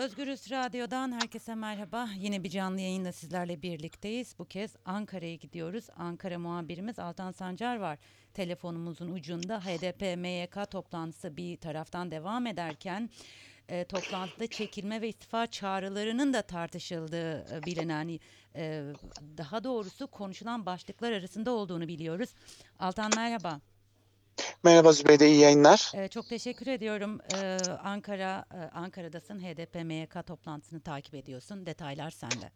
Özgürüz Radyo'dan herkese merhaba. Yine bir canlı yayında sizlerle birlikteyiz. Bu kez Ankara'ya gidiyoruz. Ankara muhabirimiz Altan Sancar var. Telefonumuzun ucunda HDP MYK toplantısı bir taraftan devam ederken e, toplantıda çekilme ve istifa çağrılarının da tartışıldığı e, bilinen e, daha doğrusu konuşulan başlıklar arasında olduğunu biliyoruz. Altan merhaba. Merhaba Zübeyde, iyi yayınlar. Ee, çok teşekkür ediyorum. Ee, Ankara, e, Ankara'dasın. HDP MYK toplantısını takip ediyorsun. Detaylar sende.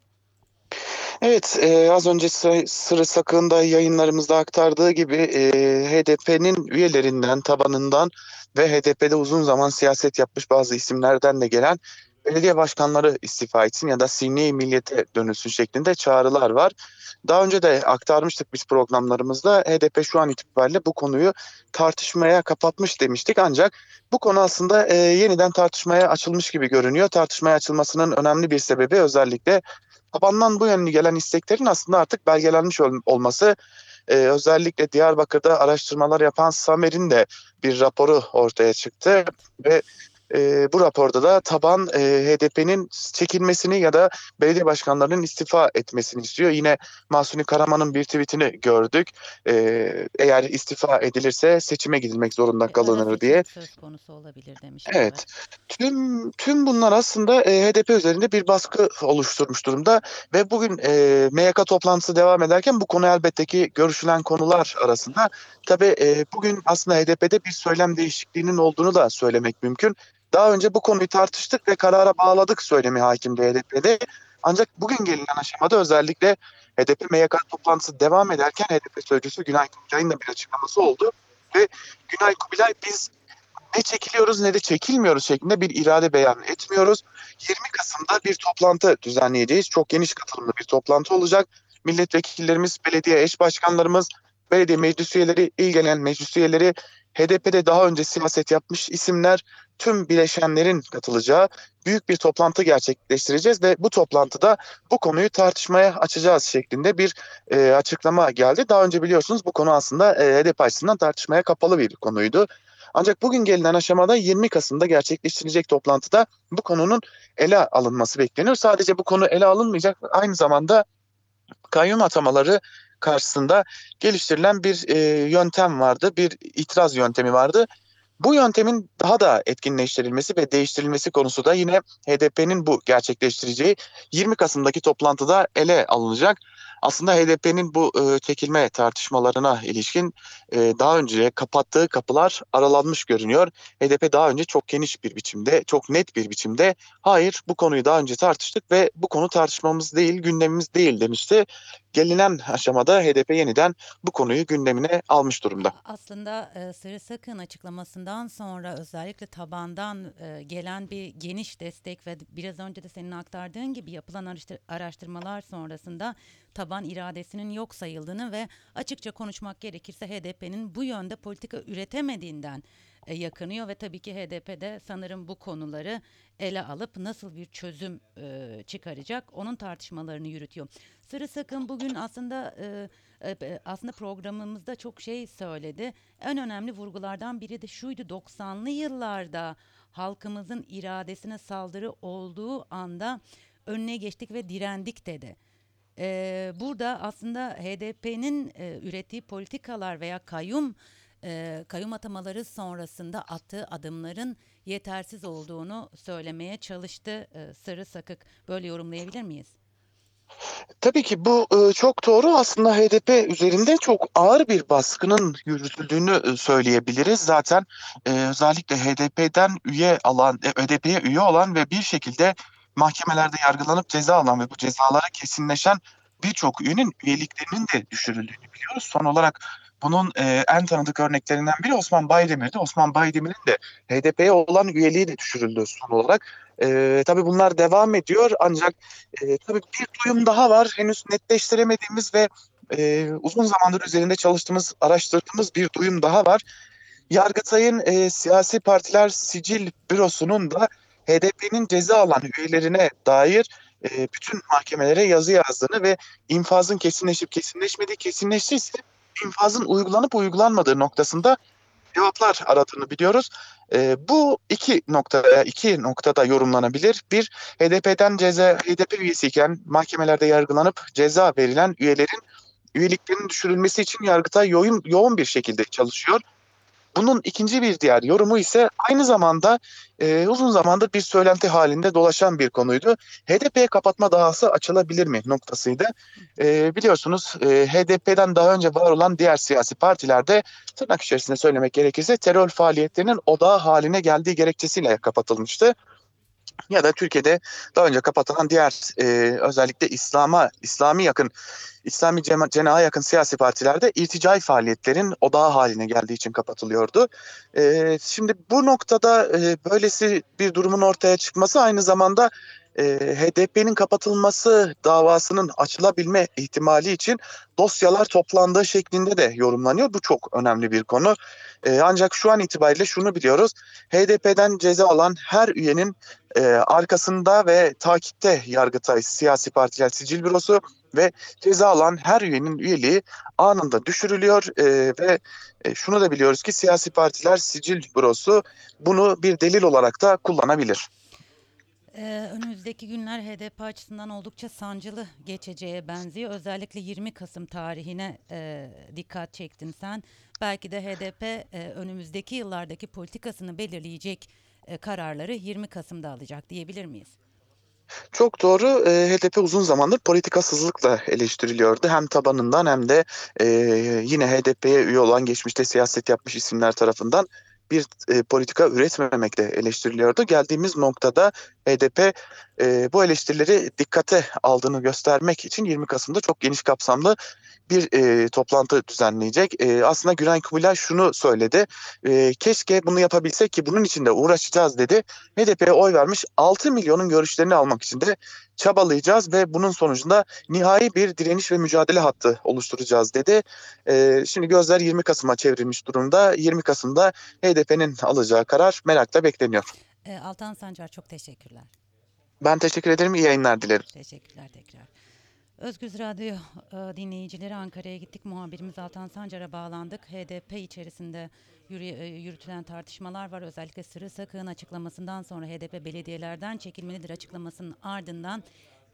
Evet, e, az önce Sırı, Sırrı Sakın'da yayınlarımızda aktardığı gibi e, HDP'nin üyelerinden, tabanından ve HDP'de uzun zaman siyaset yapmış bazı isimlerden de gelen belediye başkanları istifa etsin ya da sinni milliyete dönülsün şeklinde çağrılar var. Daha önce de aktarmıştık biz programlarımızda HDP şu an itibariyle bu konuyu tartışmaya kapatmış demiştik ancak bu konu aslında e, yeniden tartışmaya açılmış gibi görünüyor. Tartışmaya açılmasının önemli bir sebebi özellikle tabandan bu yönlü gelen isteklerin aslında artık belgelenmiş ol- olması. E, özellikle Diyarbakır'da araştırmalar yapan Samer'in de bir raporu ortaya çıktı ve e, bu raporda da taban e, HDP'nin çekilmesini ya da belediye başkanlarının istifa etmesini istiyor. Yine Mahsuni Karaman'ın bir tweetini gördük. E, eğer istifa edilirse seçime gidilmek zorunda kalınır diye. söz konusu olabilir demiş. Evet. Tüm tüm bunlar aslında e, HDP üzerinde bir baskı oluşturmuş durumda ve bugün e, MYK toplantısı devam ederken bu konu elbette ki görüşülen konular arasında. Tabii e, bugün aslında HDP'de bir söylem değişikliğinin olduğunu da söylemek mümkün. Daha önce bu konuyu tartıştık ve karara bağladık söylemi hakimdi HDP'de. Ancak bugün gelinen aşamada özellikle HDP MYK toplantısı devam ederken HDP sözcüsü Günay Kubilay'ın da bir açıklaması oldu. Ve Günay Kubilay biz ne çekiliyoruz ne de çekilmiyoruz şeklinde bir irade beyan etmiyoruz. 20 Kasım'da bir toplantı düzenleyeceğiz. Çok geniş katılımlı bir toplantı olacak. Milletvekillerimiz, belediye eş başkanlarımız, belediye meclis üyeleri, il genel meclis üyeleri, HDP'de daha önce siyaset yapmış isimler, tüm bileşenlerin katılacağı büyük bir toplantı gerçekleştireceğiz ve bu toplantıda bu konuyu tartışmaya açacağız şeklinde bir e, açıklama geldi. Daha önce biliyorsunuz bu konu aslında e, HDP açısından tartışmaya kapalı bir konuydu. Ancak bugün gelinen aşamada 20 Kasım'da gerçekleştirilecek toplantıda bu konunun ele alınması bekleniyor. Sadece bu konu ele alınmayacak. Aynı zamanda kayyum atamaları karşısında geliştirilen bir e, yöntem vardı. Bir itiraz yöntemi vardı. Bu yöntemin daha da etkinleştirilmesi ve değiştirilmesi konusu da yine HDP'nin bu gerçekleştireceği 20 Kasım'daki toplantıda ele alınacak. Aslında HDP'nin bu e, çekilme tartışmalarına ilişkin e, daha önce kapattığı kapılar aralanmış görünüyor. HDP daha önce çok geniş bir biçimde, çok net bir biçimde hayır bu konuyu daha önce tartıştık ve bu konu tartışmamız değil, gündemimiz değil demişti. Gelinen aşamada HDP yeniden bu konuyu gündemine almış durumda. Aslında e, Sırrı Sakın açıklamasından sonra özellikle tabandan e, gelen bir geniş destek ve biraz önce de senin aktardığın gibi yapılan araştır- araştırmalar sonrasında taban iradesinin yok sayıldığını ve açıkça konuşmak gerekirse HDP'nin bu yönde politika üretemediğinden e, yakınıyor ve tabii ki HDP de sanırım bu konuları ele alıp nasıl bir çözüm e, çıkaracak onun tartışmalarını yürütüyor. Sırrı Sakın bugün aslında e, e, aslında programımızda çok şey söyledi. En önemli vurgulardan biri de şuydu 90'lı yıllarda halkımızın iradesine saldırı olduğu anda önüne geçtik ve direndik dedi. Ee, burada aslında HDP'nin e, ürettiği politikalar veya kayyum e, kayyum atamaları sonrasında attığı adımların yetersiz olduğunu söylemeye çalıştı e, Sırrı Sakık. Böyle yorumlayabilir miyiz? Tabii ki bu e, çok doğru. Aslında HDP üzerinde çok ağır bir baskının yürütüldüğünü e, söyleyebiliriz. Zaten e, özellikle HDP'den üye alan, HDP'ye üye olan ve bir şekilde mahkemelerde yargılanıp ceza alan ve bu cezalara kesinleşen birçok üyenin üyeliklerinin de düşürüldüğünü biliyoruz. Son olarak bunun e, en tanıdık örneklerinden biri Osman Baydemir'di. Osman Baydemir'in de HDP'ye olan üyeliği de düşürüldü son olarak. E, tabii bunlar devam ediyor ancak e, tabii bir duyum daha var. Henüz netleştiremediğimiz ve e, uzun zamandır üzerinde çalıştığımız, araştırdığımız bir duyum daha var. Yargıtay'ın e, siyasi partiler sicil bürosunun da HDP'nin ceza alan üyelerine dair e, bütün mahkemelere yazı yazdığını ve infazın kesinleşip kesinleşmediği kesinleştiyse infazın uygulanıp uygulanmadığı noktasında cevaplar aradığını biliyoruz. E, bu iki noktaya iki noktada yorumlanabilir. Bir HDP'den ceza HDP üyesiyken mahkemelerde yargılanıp ceza verilen üyelerin üyeliklerinin düşürülmesi için Yargıtay yoğun, yoğun bir şekilde çalışıyor. Bunun ikinci bir diğer yorumu ise aynı zamanda e, uzun zamandır bir söylenti halinde dolaşan bir konuydu. HDP kapatma dahası açılabilir mi noktasıydı. E, biliyorsunuz e, HDP'den daha önce var olan diğer siyasi partilerde tırnak içerisinde söylemek gerekirse terör faaliyetlerinin odağı haline geldiği gerekçesiyle kapatılmıştı. Ya da Türkiye'de daha önce kapatılan diğer e, özellikle İslam'a, İslami yakın, İslami cenaha yakın siyasi partilerde irticai faaliyetlerin odağı haline geldiği için kapatılıyordu. E, şimdi bu noktada e, böylesi bir durumun ortaya çıkması aynı zamanda e, HDP'nin kapatılması davasının açılabilme ihtimali için dosyalar toplandığı şeklinde de yorumlanıyor. Bu çok önemli bir konu. E, ancak şu an itibariyle şunu biliyoruz. HDP'den ceza alan her üyenin e, arkasında ve takipte Yargıtay Siyasi Partiler Sicil Bürosu ve ceza alan her üyenin üyeliği anında düşürülüyor e, ve e, şunu da biliyoruz ki siyasi partiler Sicil Bürosu bunu bir delil olarak da kullanabilir. Ee, önümüzdeki günler HDP açısından oldukça sancılı geçeceğe benziyor. Özellikle 20 Kasım tarihine e, dikkat çektin sen. Belki de HDP e, önümüzdeki yıllardaki politikasını belirleyecek e, kararları 20 Kasım'da alacak diyebilir miyiz? Çok doğru. E, HDP uzun zamandır politikasızlıkla eleştiriliyordu. Hem tabanından hem de e, yine HDP'ye üye olan geçmişte siyaset yapmış isimler tarafından bir e, politika üretmemekle eleştiriliyordu. Geldiğimiz noktada HDP e, bu eleştirileri dikkate aldığını göstermek için 20 Kasım'da çok geniş kapsamlı bir e, toplantı düzenleyecek. E, aslında Gülen Kubilay şunu söyledi. E, keşke bunu yapabilsek ki bunun için de uğraşacağız dedi. HDP'ye oy vermiş 6 milyonun görüşlerini almak için de çabalayacağız ve bunun sonucunda nihai bir direniş ve mücadele hattı oluşturacağız dedi. E, şimdi gözler 20 Kasım'a çevrilmiş durumda. 20 Kasım'da HDP'nin alacağı karar merakla bekleniyor. E, Altan Sancar çok teşekkürler. Ben teşekkür ederim. İyi yayınlar dilerim. Teşekkürler tekrar. Özgüz Radyo e, dinleyicileri Ankara'ya gittik. Muhabirimiz Altan Sancar'a bağlandık. HDP içerisinde yürü- e, yürütülen tartışmalar var. Özellikle Sırrı Sakık'ın açıklamasından sonra HDP belediyelerden çekilmelidir açıklamasının ardından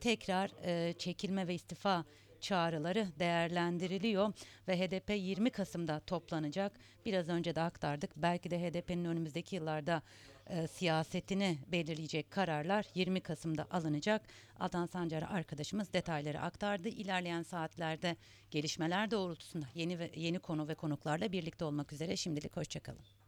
tekrar e, çekilme ve istifa çağrıları değerlendiriliyor ve HDP 20 Kasım'da toplanacak. Biraz önce de aktardık. Belki de HDP'nin önümüzdeki yıllarda e, siyasetini belirleyecek kararlar 20 Kasım'da alınacak. Altan Sancar'a arkadaşımız detayları aktardı. İlerleyen saatlerde gelişmeler doğrultusunda yeni ve yeni konu ve konuklarla birlikte olmak üzere şimdilik hoşçakalın.